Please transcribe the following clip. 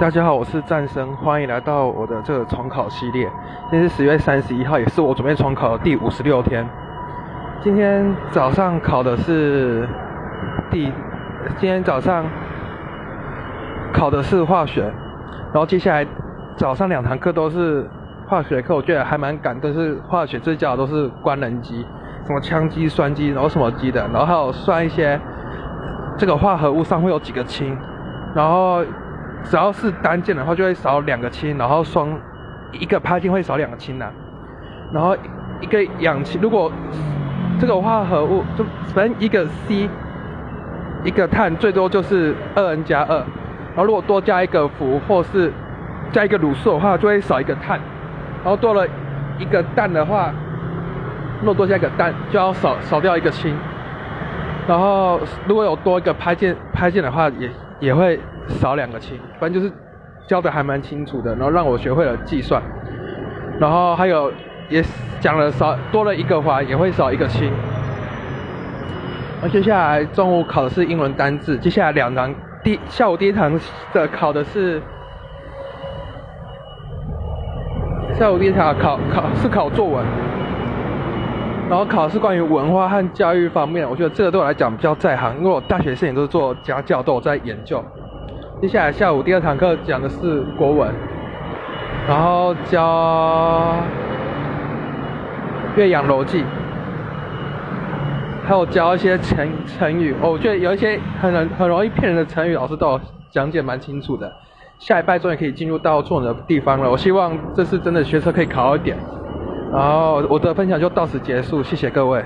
大家好，我是战生，欢迎来到我的这个重考系列。今天是十月三十一号，也是我准备重考的第五十六天。今天早上考的是第，今天早上考的是化学，然后接下来早上两堂课都是化学课，我觉得还蛮赶，都是化学这教都是官能机，什么羟基、酸基，然后什么基的，然后还有算一些这个化合物上会有几个氢，然后。只要是单键的话，就会少两个氢，然后双一个拍键会少两个氢呐。然后一个氧气，如果这个化合物就反正一个 C，一个碳最多就是二 N 加二。然后如果多加一个氟或是加一个卤素的话，就会少一个碳。然后多了一个氮的话，如果多加一个氮，就要少少掉一个氢。然后如果有多一个拍键拍键的话，也也会。少两个氢，反正就是教的还蛮清楚的，然后让我学会了计算，然后还有也讲了少多了一个环，也会少一个氢。那接下来中午考的是英文单字，接下来两堂第下午第一堂的考的是下午第一堂考考是考作文，然后考试关于文化和教育方面，我觉得这个对我来讲比较在行，因为我大学四年都是做家教，都有在研究。接下来下午第二堂课讲的是国文，然后教《岳阳楼记》，还有教一些成成语。哦我觉得有一些很很容易骗人的成语，老师都有讲解蛮清楚的。下一拜终于可以进入到作文的地方了，我希望这次真的学车可以考好一点。然后我的分享就到此结束，谢谢各位。